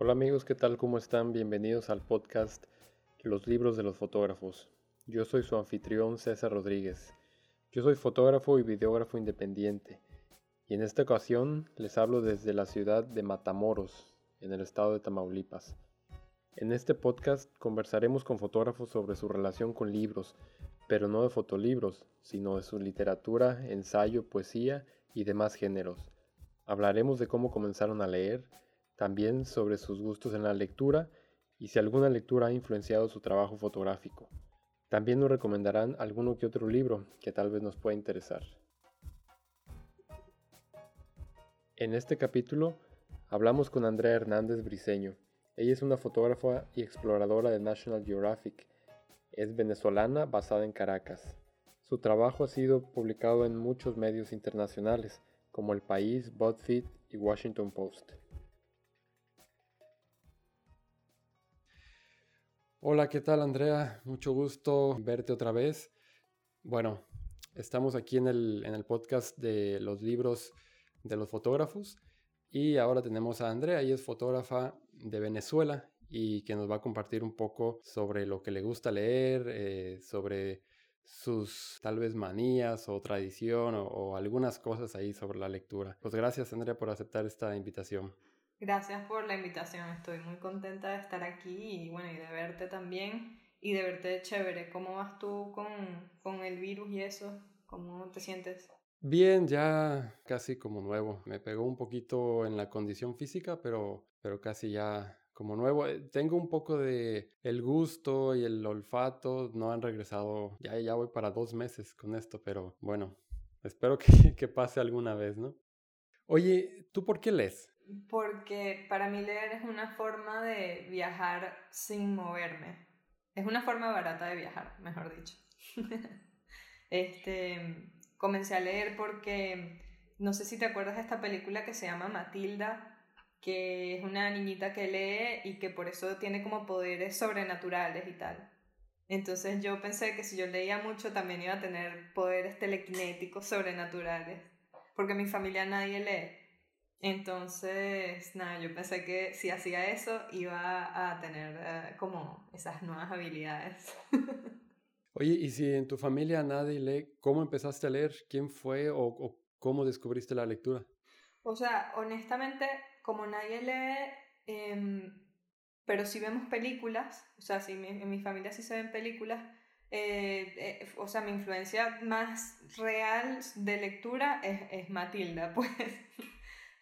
Hola amigos, ¿qué tal? ¿Cómo están? Bienvenidos al podcast Los libros de los fotógrafos. Yo soy su anfitrión César Rodríguez. Yo soy fotógrafo y videógrafo independiente y en esta ocasión les hablo desde la ciudad de Matamoros, en el estado de Tamaulipas. En este podcast conversaremos con fotógrafos sobre su relación con libros, pero no de fotolibros, sino de su literatura, ensayo, poesía y demás géneros. Hablaremos de cómo comenzaron a leer, también sobre sus gustos en la lectura y si alguna lectura ha influenciado su trabajo fotográfico. También nos recomendarán alguno que otro libro que tal vez nos pueda interesar. En este capítulo hablamos con Andrea Hernández Briseño. Ella es una fotógrafa y exploradora de National Geographic. Es venezolana basada en Caracas. Su trabajo ha sido publicado en muchos medios internacionales como El País, BuzzFeed y Washington Post. Hola, ¿qué tal Andrea? Mucho gusto verte otra vez. Bueno, estamos aquí en el, en el podcast de los libros de los fotógrafos y ahora tenemos a Andrea, ella es fotógrafa de Venezuela y que nos va a compartir un poco sobre lo que le gusta leer, eh, sobre sus tal vez manías o tradición o, o, algunas cosas ahí sobre la lectura. Pues gracias Andrea por aceptar esta invitación. Gracias por la invitación, estoy muy contenta de estar aquí y bueno, y de verte también y de verte chévere. ¿Cómo vas tú con, con el virus y eso? ¿Cómo te sientes? Bien, ya casi como nuevo. Me pegó un poquito en la condición física, pero, pero casi ya como nuevo. Eh, tengo un poco de el gusto y el olfato. No han regresado. Ya, ya voy para dos meses con esto, pero bueno, espero que, que pase alguna vez, ¿no? Oye, ¿tú por qué lees? Porque para mí leer es una forma de viajar sin moverme. Es una forma barata de viajar, mejor dicho. este, comencé a leer porque, no sé si te acuerdas de esta película que se llama Matilda, que es una niñita que lee y que por eso tiene como poderes sobrenaturales y tal. Entonces yo pensé que si yo leía mucho también iba a tener poderes telequinéticos sobrenaturales, porque en mi familia nadie lee. Entonces, nada, yo pensé que si hacía eso iba a tener uh, como esas nuevas habilidades. Oye, y si en tu familia nadie lee, ¿cómo empezaste a leer? ¿Quién fue o, o, cómo descubriste la lectura? O sea, honestamente, como nadie lee, eh, pero si vemos películas, o sea, si mi, en mi familia sí se ven películas, eh, eh, o sea, mi influencia más real de lectura es, es Matilda, pues.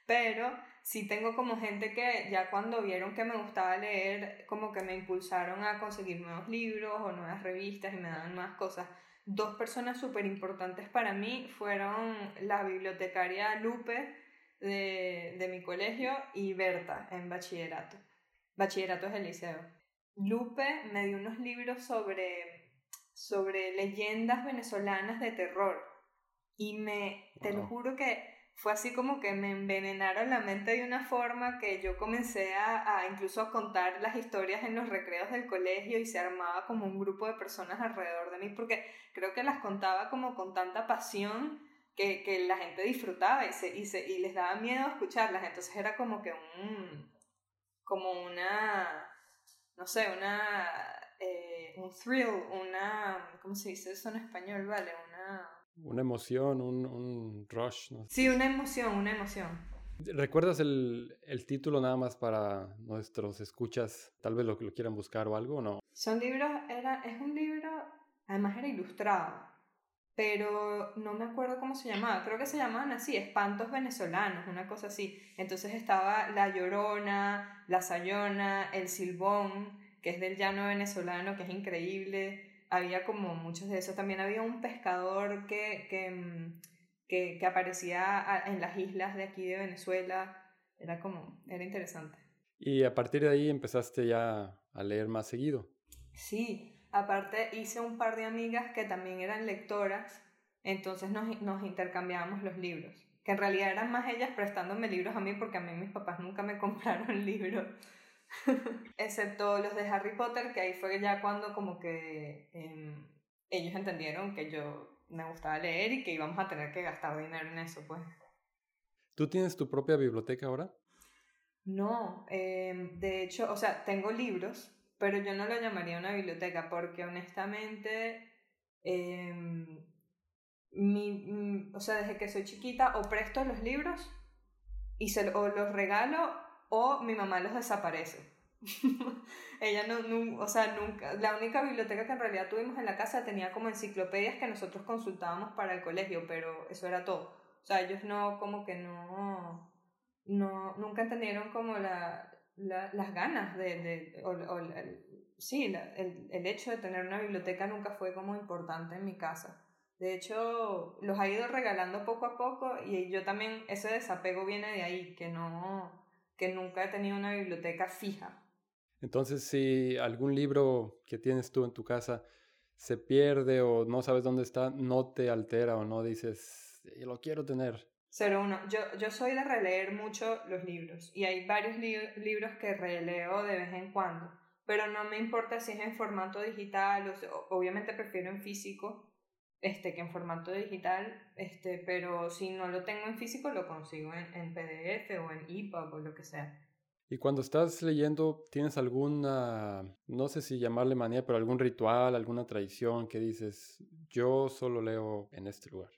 Pero sí tengo como gente que ya cuando vieron que me gustaba leer, como que me impulsaron a conseguir nuevos libros o nuevas revistas y me daban más cosas. Dos personas súper importantes para mí fueron la bibliotecaria Lupe de, de mi colegio y Berta en bachillerato. Bachillerato es el liceo. Lupe me dio unos libros sobre, sobre leyendas venezolanas de terror y me, te lo juro que fue así como que me envenenaron la mente de una forma que yo comencé a, a, incluso a contar las historias en los recreos del colegio y se armaba como un grupo de personas alrededor de mí porque creo que las contaba como con tanta pasión que, que la gente disfrutaba y, se, y, se, y les daba miedo escucharlas. Entonces era como que un, como una, no sé, una, eh, un thrill, una, ¿cómo se dice eso en español? Vale, una una emoción, un, un rush. ¿no? Sí, una emoción, una emoción. ¿Recuerdas el, el, título nada más para nuestros escuchas? Tal vez lo, lo quieran buscar o algo, ¿o no? Son libros, era, es un libro, además era ilustrado, pero no me acuerdo cómo se llamaba, creo que se llamaban así, Espantos Venezolanos, una cosa así. Entonces estaba La Llorona, La Sayona, El Silbón, que es del llano venezolano, que es increíble había como muchos de esos. También había un pescador que, que, mm, que, que, aparecía en las islas de aquí de Venezuela. Era como, era interesante. Y a partir de ahí empezaste ya a leer más seguido. Sí, aparte hice un par de amigas que también eran lectoras, entonces nos, nos intercambiábamos los libros. Que en realidad eran más ellas prestándome libros a mí porque a mí mis papás nunca me compraron libros. Excepto los de Harry Potter, que ahí fue ya cuando como que eh, ellos entendieron que yo me gustaba leer y que íbamos a tener que gastar dinero en eso, pues. ¿Tú tienes tu propia biblioteca ahora? No, em, de hecho, o sea, tengo libros, pero yo no lo llamaría una biblioteca porque honestamente, em, mi, mm, o sea, desde que soy chiquita o presto los libros y se, o los regalo o mi mamá los desaparece. Ella no, o sea, nunca, la única biblioteca que en realidad tuvimos en la casa tenía como enciclopedias que nosotros consultábamos para el colegio, pero eso era todo. O sea, ellos no, como que no, no, nunca entendieron como la, las ganas de, de o, el, sí, el, el hecho de tener una biblioteca nunca fue como importante en mi casa. De hecho, los ha ido regalando poco a poco y yo también, ese desapego viene de ahí, que no, que nunca he tenido una biblioteca fija. Entonces, si algún libro que tienes tú en tu casa se pierde o no sabes dónde está, no te altera o no dices, lo quiero tener. Cero uno. Yo, yo soy de releer mucho los libros y hay varios libros que releo de vez en cuando, pero no me importa si es en formato digital, o, obviamente prefiero en físico este, que en formato digital, este, pero si no lo tengo en físico lo consigo en, en PDF o en EPUB o lo que sea. Y cuando estás leyendo, ¿tienes alguna, no sé si llamarle manía, pero algún ritual, alguna tradición que dices, yo solo leo en este lugar?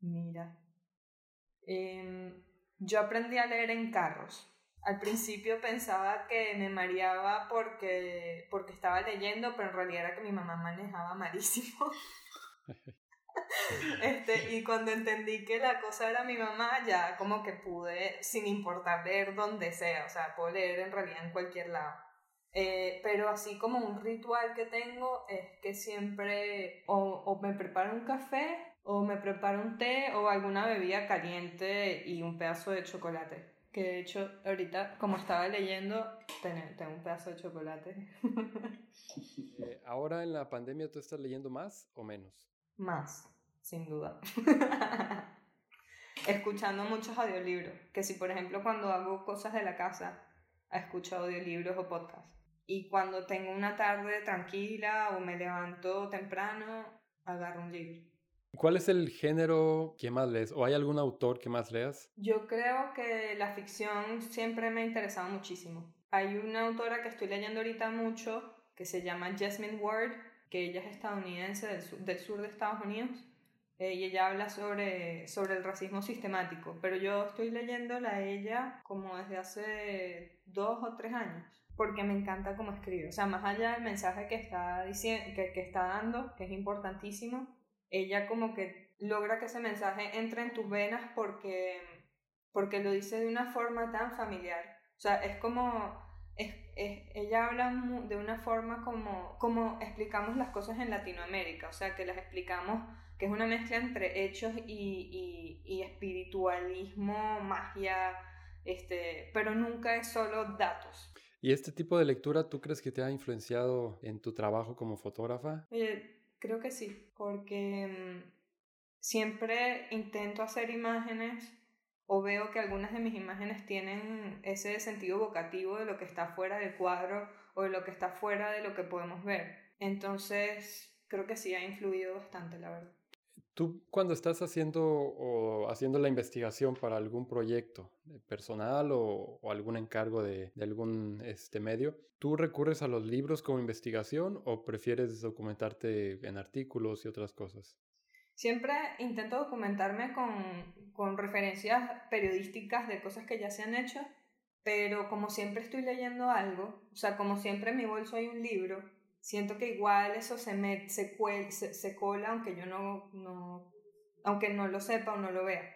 Mira, em, yo aprendí a leer en carros. Al principio pensaba que me mareaba porque, porque estaba leyendo, pero en realidad era que mi mamá manejaba malísimo. Este, y cuando entendí que la cosa era mi mamá, ya como que pude, sin importar leer donde sea, o sea, puedo leer en realidad en cualquier lado. Eh, pero así como un ritual que tengo es que siempre o, o me preparo un café o me preparo un té o alguna bebida caliente y un pedazo de chocolate. Que de hecho ahorita como estaba leyendo tengo un pedazo de chocolate. Eh, ahora en la pandemia tú estás leyendo más o menos? Más, sin duda. Escuchando muchos audiolibros, que si por ejemplo cuando hago cosas de la casa, escucho audiolibros o podcasts. Y cuando tengo una tarde tranquila o me levanto temprano, agarro un libro. ¿Cuál es el género que más lees? ¿O hay algún autor que más leas? Yo creo que la ficción siempre me ha interesado muchísimo. Hay una autora que estoy leyendo ahorita mucho que se llama Jasmine Ward, que ella es estadounidense del sur, de Estados Unidos, eh, y ella habla sobre, sobre el racismo sistemático, pero yo estoy leyéndola a ella como desde hace dos o tres años, porque me encanta cómo escribe, o sea, más allá del mensaje que está, diciendo, que, que está dando, que es importantísimo, ella como que logra que ese mensaje entre en tus venas porque, porque lo dice de una forma tan familiar, o sea, es como ella habla de una forma como, como explicamos las cosas en Latinoamérica, o sea, que las explicamos, que es una mezcla entre hechos y, y, espiritualismo, magia, este, pero nunca es solo datos. ¿Y este tipo de lectura tú crees que te ha influenciado en tu trabajo como fotógrafa? creo que sí, porque mm, siempre intento hacer imágenes o veo que algunas de mis imágenes tienen ese sentido evocativo de lo que está fuera del cuadro o de lo que está fuera de lo que podemos ver. Entonces, creo que sí ha influido bastante, la verdad. Tú cuando estás haciendo o haciendo la investigación para algún proyecto personal o, algún encargo de, de, algún este medio, ¿tú recurres a los libros como investigación o prefieres documentarte en artículos y otras cosas? Siempre intento documentarme con, con referencias periodísticas de cosas que ya se han hecho, pero como siempre estoy leyendo algo, o sea, como siempre en mi bolso hay un libro, siento que igual eso se, me, se, se, cola aunque yo no, no, aunque no lo sepa o no lo vea.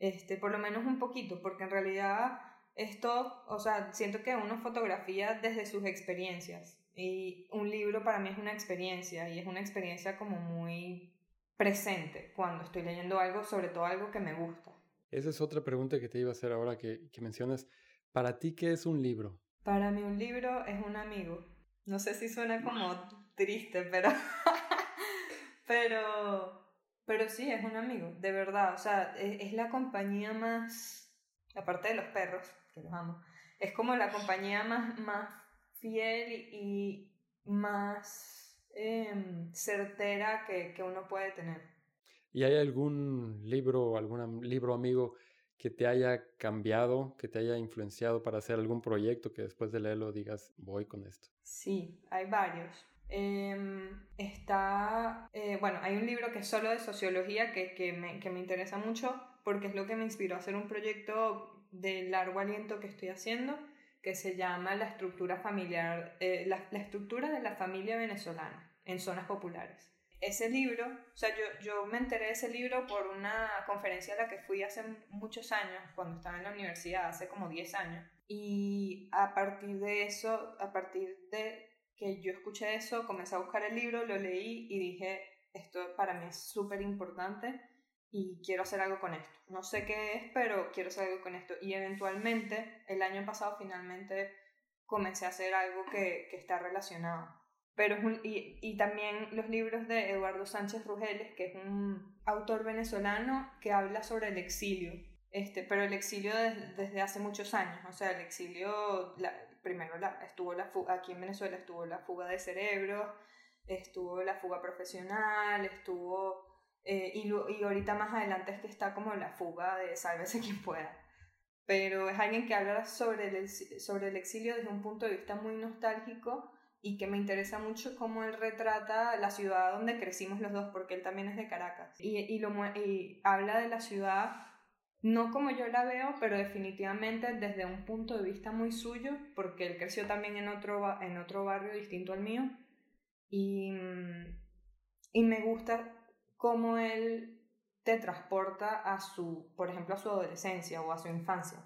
Este, por lo menos un poquito, porque en realidad esto, o sea, siento que uno fotografía desde sus experiencias y un libro para mí es una experiencia y es una experiencia como muy presente cuando estoy leyendo algo, sobre todo algo que me gusta. Esa es otra pregunta que te iba a hacer ahora que, que mencionas. ¿Para ti qué es un libro? Para mí un libro es un amigo. No sé si suena como triste, pero... pero... Pero sí, es un amigo, de verdad. O sea, es, es la compañía más... Aparte de los perros, que los amo. Es como la compañía más, más fiel y más Em, certera que, que, uno puede tener. ¿Y hay algún libro, algún libro amigo que te haya cambiado, que te haya influenciado para hacer algún proyecto que después de leerlo digas, voy con esto? Sí, hay varios. Em, está, eh, bueno, hay un libro que es solo de sociología que, que, me, que me interesa mucho porque es lo que me inspiró a hacer un proyecto de largo aliento que estoy haciendo que se llama La estructura familiar, eh, la, la, estructura de la familia venezolana en zonas populares. Ese libro, o sea, yo, yo me enteré de ese libro por una conferencia a la que fui hace muchos años, cuando estaba en la universidad, hace como 10 años. Y a partir de eso, a partir de que yo escuché eso, comencé a buscar el libro, lo leí y dije, esto para mí es súper importante y quiero hacer algo con esto. No sé qué es, pero quiero hacer algo con esto. Y eventualmente, el año pasado finalmente comencé a hacer algo que, que está relacionado. Pero y, y, también los libros de Eduardo Sánchez Rugeles, que es un autor venezolano que habla sobre el exilio. Este, pero el exilio desde hace muchos años, o sea, el exilio, la, primero la, estuvo la fuga, aquí en Venezuela estuvo la fuga de cerebros, estuvo la fuga profesional, estuvo eh, y, y, ahorita más adelante es que está como la fuga de sálvese quien pueda. Pero es alguien que habla sobre el, sobre el exilio desde un punto de vista muy nostálgico y que me interesa mucho cómo él retrata la ciudad donde crecimos los dos, porque él también es de Caracas. Y, y, lo, y habla de la ciudad no como yo la veo, pero definitivamente desde un punto de vista muy suyo, porque él creció también en otro, en otro barrio distinto al mío. Y, y me gusta cómo él te transporta a su, por ejemplo, a su adolescencia o a su infancia.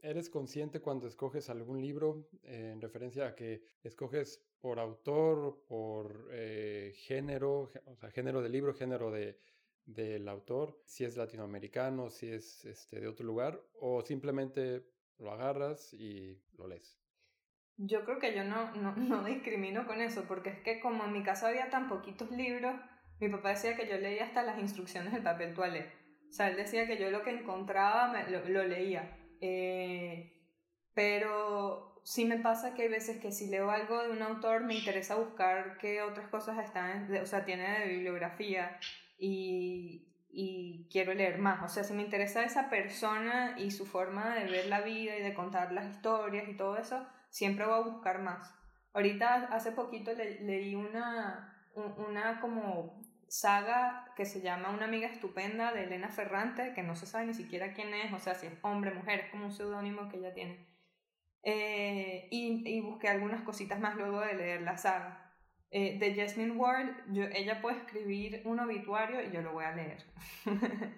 ¿Eres consciente cuando escoges algún libro eh, en referencia a que escoges por autor, por eh, género, o sea, género de libro, género de, del autor, si es latinoamericano, si es este, de otro lugar, o simplemente lo agarras y lo lees? Yo creo que yo no, no, no discrimino con eso, porque es que como en mi casa había tan poquitos libros, mi papá decía que yo leía hasta las instrucciones del papel toalé. O sea, él decía que yo lo que encontraba lo, leía. Eh, pero sí me pasa que hay veces que si leo algo de un autor me interesa buscar qué otras cosas están, o sea, tiene de bibliografía y, y quiero leer más. O sea, si me interesa esa persona y su forma de ver la vida y de contar las historias y todo eso, siempre voy a buscar más. Ahorita, hace poquito leí una, una como saga que se llama Una amiga estupenda de Elena Ferrante, que no se sabe ni siquiera quién es, o sea, si es hombre, mujer, es como un seudónimo que ella tiene. Eh, y, busqué algunas cositas más luego de leer la saga. Eh, de Jasmine Ward, yo, ella puede escribir un obituario y yo lo voy a leer.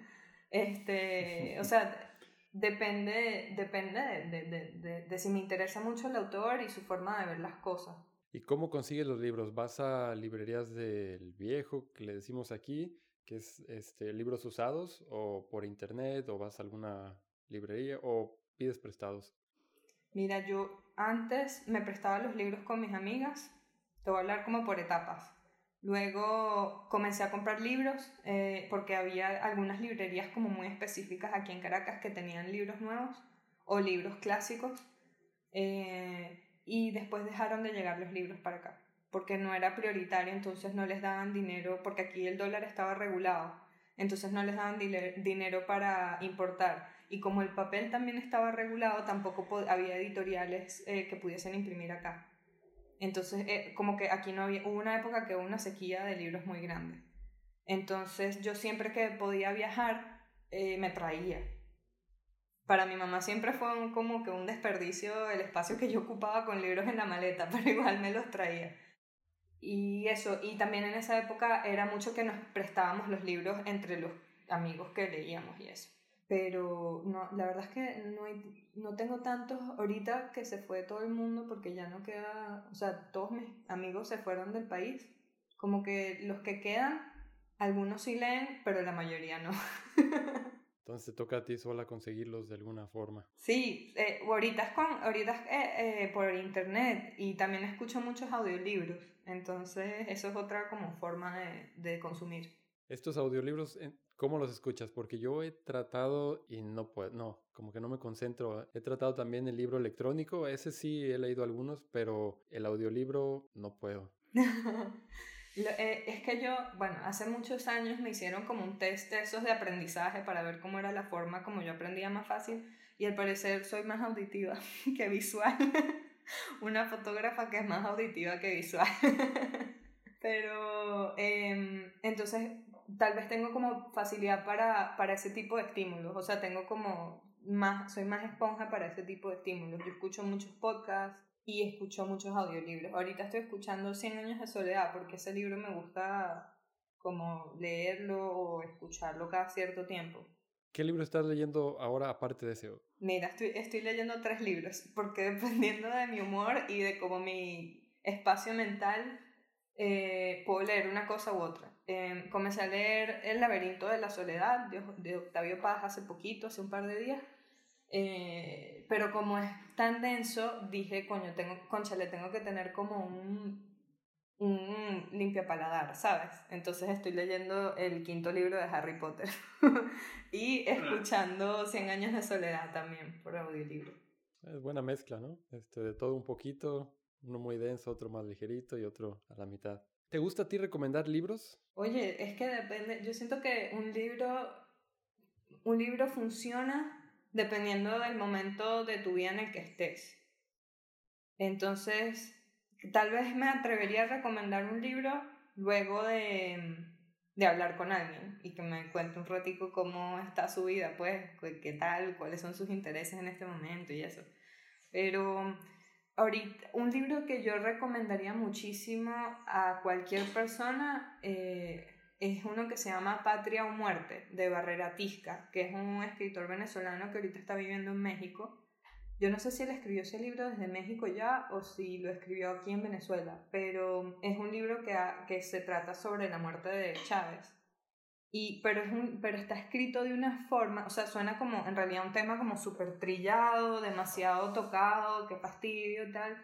este, o sea, depende, depende de, de, de, de si me interesa mucho el autor y su forma de ver las cosas. ¿Y cómo consigues los libros? ¿Vas a librerías del viejo, que le decimos aquí, que es este, libros usados, o por internet, o vas a alguna librería, o pides prestados? Mira, yo antes me prestaba los libros con mis amigas, te voy a hablar como por etapas. Luego comencé a comprar libros eh, porque había algunas librerías como muy específicas aquí en Caracas que tenían libros nuevos o libros clásicos. Eh, y después dejaron de llegar los libros para acá, porque no era prioritario, entonces no les daban dinero, porque aquí el dólar estaba regulado, entonces no les daban dinero para importar. Y como el papel también estaba regulado, tampoco había editoriales eh, que pudiesen imprimir acá. Entonces, eh, como que aquí no había, hubo una época que hubo una sequía de libros muy grande. Entonces, yo siempre que podía viajar, eh, me traía para mi mamá siempre fue como que un desperdicio el espacio que yo ocupaba con libros en la maleta, pero igual me los traía. Y eso, y también en esa época era mucho que nos prestábamos los libros entre los amigos que leíamos y eso. Pero no, la verdad es que no, no tengo tantos ahorita que se fue todo el mundo porque ya no queda, o sea, todos mis amigos se fueron del país. Como que los que quedan, algunos sí leen, pero la mayoría no. Entonces te toca a ti sola conseguirlos de alguna forma. Sí, eh, ahorita es, con, ahorita eh, eh, por internet y también escucho muchos audiolibros, entonces eso es otra como forma de, de consumir. Estos audiolibros, ¿cómo los escuchas? Porque yo he tratado y no puedo, no, como que no me concentro. He tratado también el libro electrónico, ese sí he leído algunos, pero el audiolibro no puedo. Eh, es que yo, bueno, hace muchos años me hicieron como un test de esos de aprendizaje para ver cómo era la forma como yo aprendía más fácil y al parecer soy más auditiva que visual. Una fotógrafa que es más auditiva que visual. Pero em, entonces tal vez tengo como facilidad para, para ese tipo de estímulos, o sea, tengo como más, soy más esponja para ese tipo de estímulos. Yo escucho muchos podcasts y escucho muchos audiolibros. Ahorita estoy escuchando 100 años de soledad porque ese libro me gusta como leerlo o escucharlo cada cierto tiempo. ¿Qué libro estás leyendo ahora aparte de ese? Mira, estoy, estoy leyendo tres libros porque dependiendo de mi humor y de como mi espacio mental, eh, puedo leer una cosa u otra. Em, comencé a leer El laberinto de la soledad de, de, Octavio Paz hace poquito, hace un par de días. Eh, pero como es tan denso, dije, coño, tengo, concha, le tengo que tener como un, un limpia paladar, ¿sabes? Entonces estoy leyendo el quinto libro de Harry Potter y escuchando Cien años de soledad también por audiolibro. Es buena mezcla, ¿no? Este, de todo un poquito, uno muy denso, otro más ligerito y otro a la mitad. ¿Te gusta a ti recomendar libros? Oye, es que depende, yo siento que un libro, un libro funciona dependiendo del momento de tu vida en el que estés. Entonces, tal vez me atrevería a recomendar un libro luego de, de hablar con alguien y que me cuente un ratico cómo está su vida, pues, qué tal, cuáles son sus intereses en este momento y eso. Pero ahorita, un libro que yo recomendaría muchísimo a cualquier persona eh, es uno que se llama Patria o Muerte, de Barrera Tisca, que es un escritor venezolano que ahorita está viviendo en México. Yo no sé si él escribió ese libro desde México ya o si lo escribió aquí en Venezuela, pero es un libro que, que se trata sobre la muerte de Chávez. Y, pero, es un, pero está escrito de una forma, o sea, suena como en realidad un tema como súper trillado, demasiado tocado, qué fastidio y tal,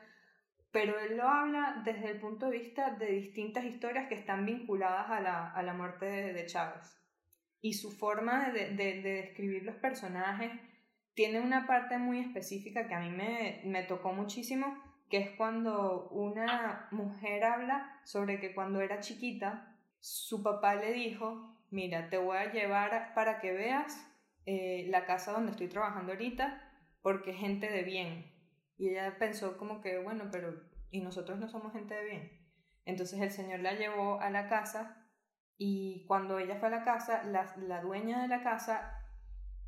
pero él lo habla desde el punto de vista de distintas historias que están vinculadas a la, a la muerte de, Chávez. Y su forma de, de, de, describir los personajes tiene una parte muy específica que a mí me, me tocó muchísimo, que es cuando una mujer habla sobre que cuando era chiquita, su papá le dijo mira, te voy a llevar para que veas eh, la casa donde estoy trabajando ahorita, porque gente de bien. Y ella pensó como que, bueno, pero ¿y nosotros no somos gente de bien? Entonces el señor la llevó a la casa y cuando ella fue a la casa, la, la dueña de la casa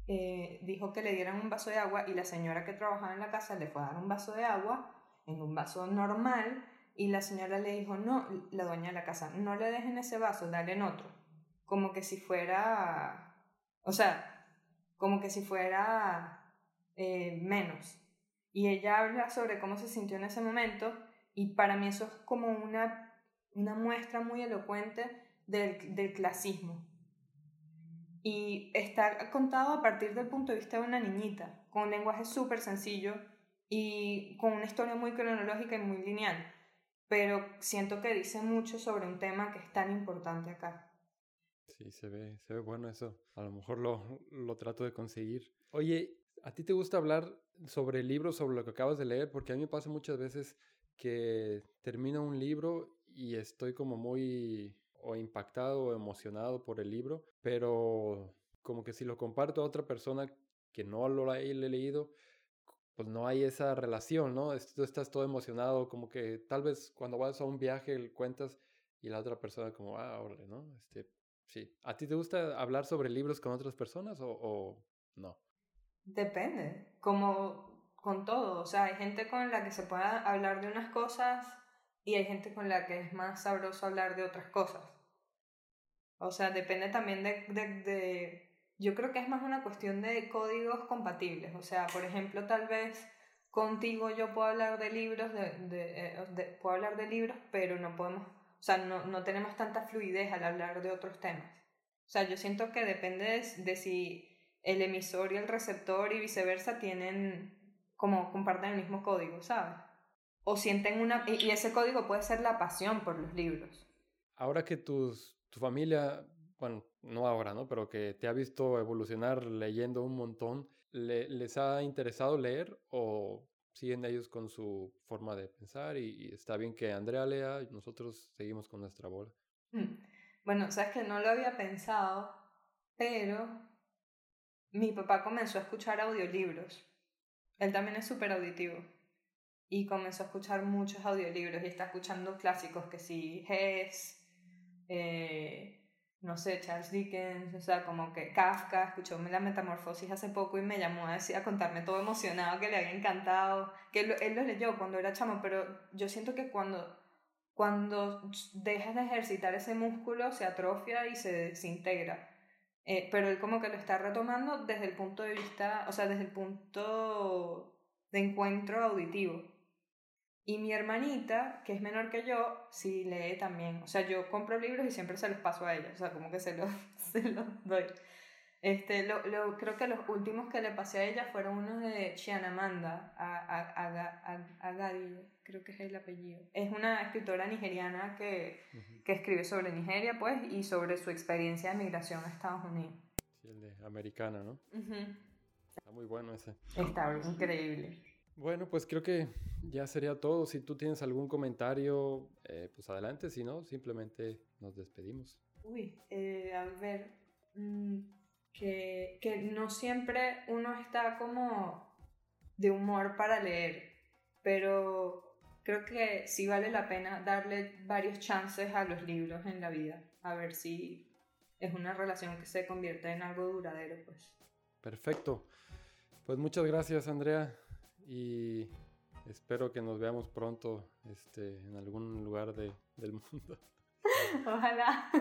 eh, dijo que le dieran un vaso de agua y la señora que trabajaba en la casa le fue a dar un vaso de agua en un vaso normal y la señora le dijo, no, la dueña de la casa, no le dejen ese vaso, dale en otro como que si fuera, o sea, como que si fuera eh, menos. Y ella habla sobre cómo se sintió en ese momento y para mí eso es como una, una muestra muy elocuente del, del clasismo. Y está contado a partir del punto de vista de una niñita, con un lenguaje súper sencillo y con una historia muy cronológica y muy lineal. Pero siento que dice mucho sobre un tema que es tan importante acá. Sí, se ve, se ve bueno eso. A lo mejor lo, lo trato de conseguir. Oye, ¿a ti te gusta hablar sobre libros, sobre lo que acabas de leer? Porque a mí me pasa muchas veces que termino un libro y estoy como muy o impactado o emocionado por el libro, pero como que si lo comparto a otra persona que no lo he leído, pues no hay esa relación, ¿no? Tú estás todo emocionado, como que tal vez cuando vas a un viaje cuentas y la otra persona como, ah, órale, ¿no? Este, Sí. ¿A ti te gusta hablar sobre libros con otras personas o, no? Depende, como con todo. O sea, hay gente con la que se puede hablar de unas cosas y hay gente con la que es más sabroso hablar de otras cosas. O sea, depende también de, de, Yo creo que es más una cuestión de códigos compatibles. O sea, por ejemplo, tal vez contigo yo puedo hablar de libros, de, de, eh, de puedo hablar de libros, pero no podemos o sea, no, no tenemos tanta fluidez al hablar de otros temas. O sea, yo siento que depende de, si el emisor y el receptor y viceversa tienen como comparten el mismo código, ¿sabes? O sienten una... Y ese código puede ser la pasión por los libros. Ahora que tus, tu familia, bueno, no ahora, ¿no? Pero que te ha visto evolucionar leyendo un montón, ¿les ha interesado leer o siguen ellos con su forma de pensar y, está bien que Andrea lea y nosotros seguimos con nuestra bola. Mm. Bueno, sabes que no lo había pensado, pero mi papá comenzó a escuchar audiolibros. Él también es súper auditivo. Y comenzó a escuchar muchos audiolibros y está escuchando clásicos que sí, Hess, eh, no sé, Charles Dickens, o sea, como que Kafka, escuchó la metamorfosis hace poco y me llamó a, decir, a contarme todo emocionado, que le había encantado, que él, él lo leyó cuando era chamo, pero yo siento que cuando, cuando dejas de ejercitar ese músculo se atrofia y se desintegra. Eh, pero él como que lo está retomando desde el punto de vista, o sea, desde el punto de encuentro auditivo. Y mi hermanita, que es menor que yo, sí lee también. O sea, yo compro libros y siempre se los paso a ella. O sea, como que se los, se los doy. Este, lo, lo, creo que los últimos que le pasé a ella fueron unos de Chianamanda Agadi, creo que es el apellido. Es una escritora nigeriana que, que escribe sobre Nigeria, pues, y sobre su experiencia de migración a Estados Unidos. Sí, el de americana, ¿no? Está muy bueno ese. Está increíble. Bueno, pues creo que ya sería todo. Si tú tienes algún comentario, eh, pues adelante. Si no, simplemente nos despedimos. Uy, eh, a ver, mm, que, que no siempre uno está como de humor para leer, pero creo que sí vale la pena darle varios chances a los libros en la vida, a ver si es una relación que se convierte en algo duradero, pues. Perfecto. Pues muchas gracias, Andrea y espero que nos veamos pronto este, en algún lugar de, del mundo. Ojalá.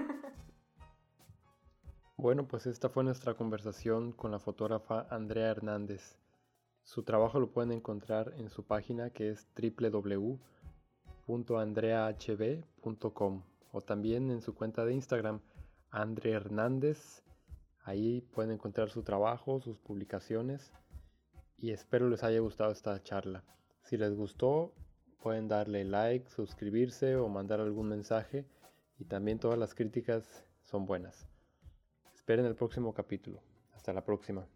Bueno, pues esta fue nuestra conversación con la fotógrafa Andrea Hernández. Su trabajo lo pueden encontrar en su página que es www.andreahb.com o también en su cuenta de Instagram, Andre Hernández. Ahí pueden encontrar su trabajo, sus publicaciones y espero les haya gustado esta charla. Si les gustó, pueden darle like, suscribirse o mandar algún mensaje y también todas las críticas son buenas. Esperen el próximo capítulo. Hasta la próxima.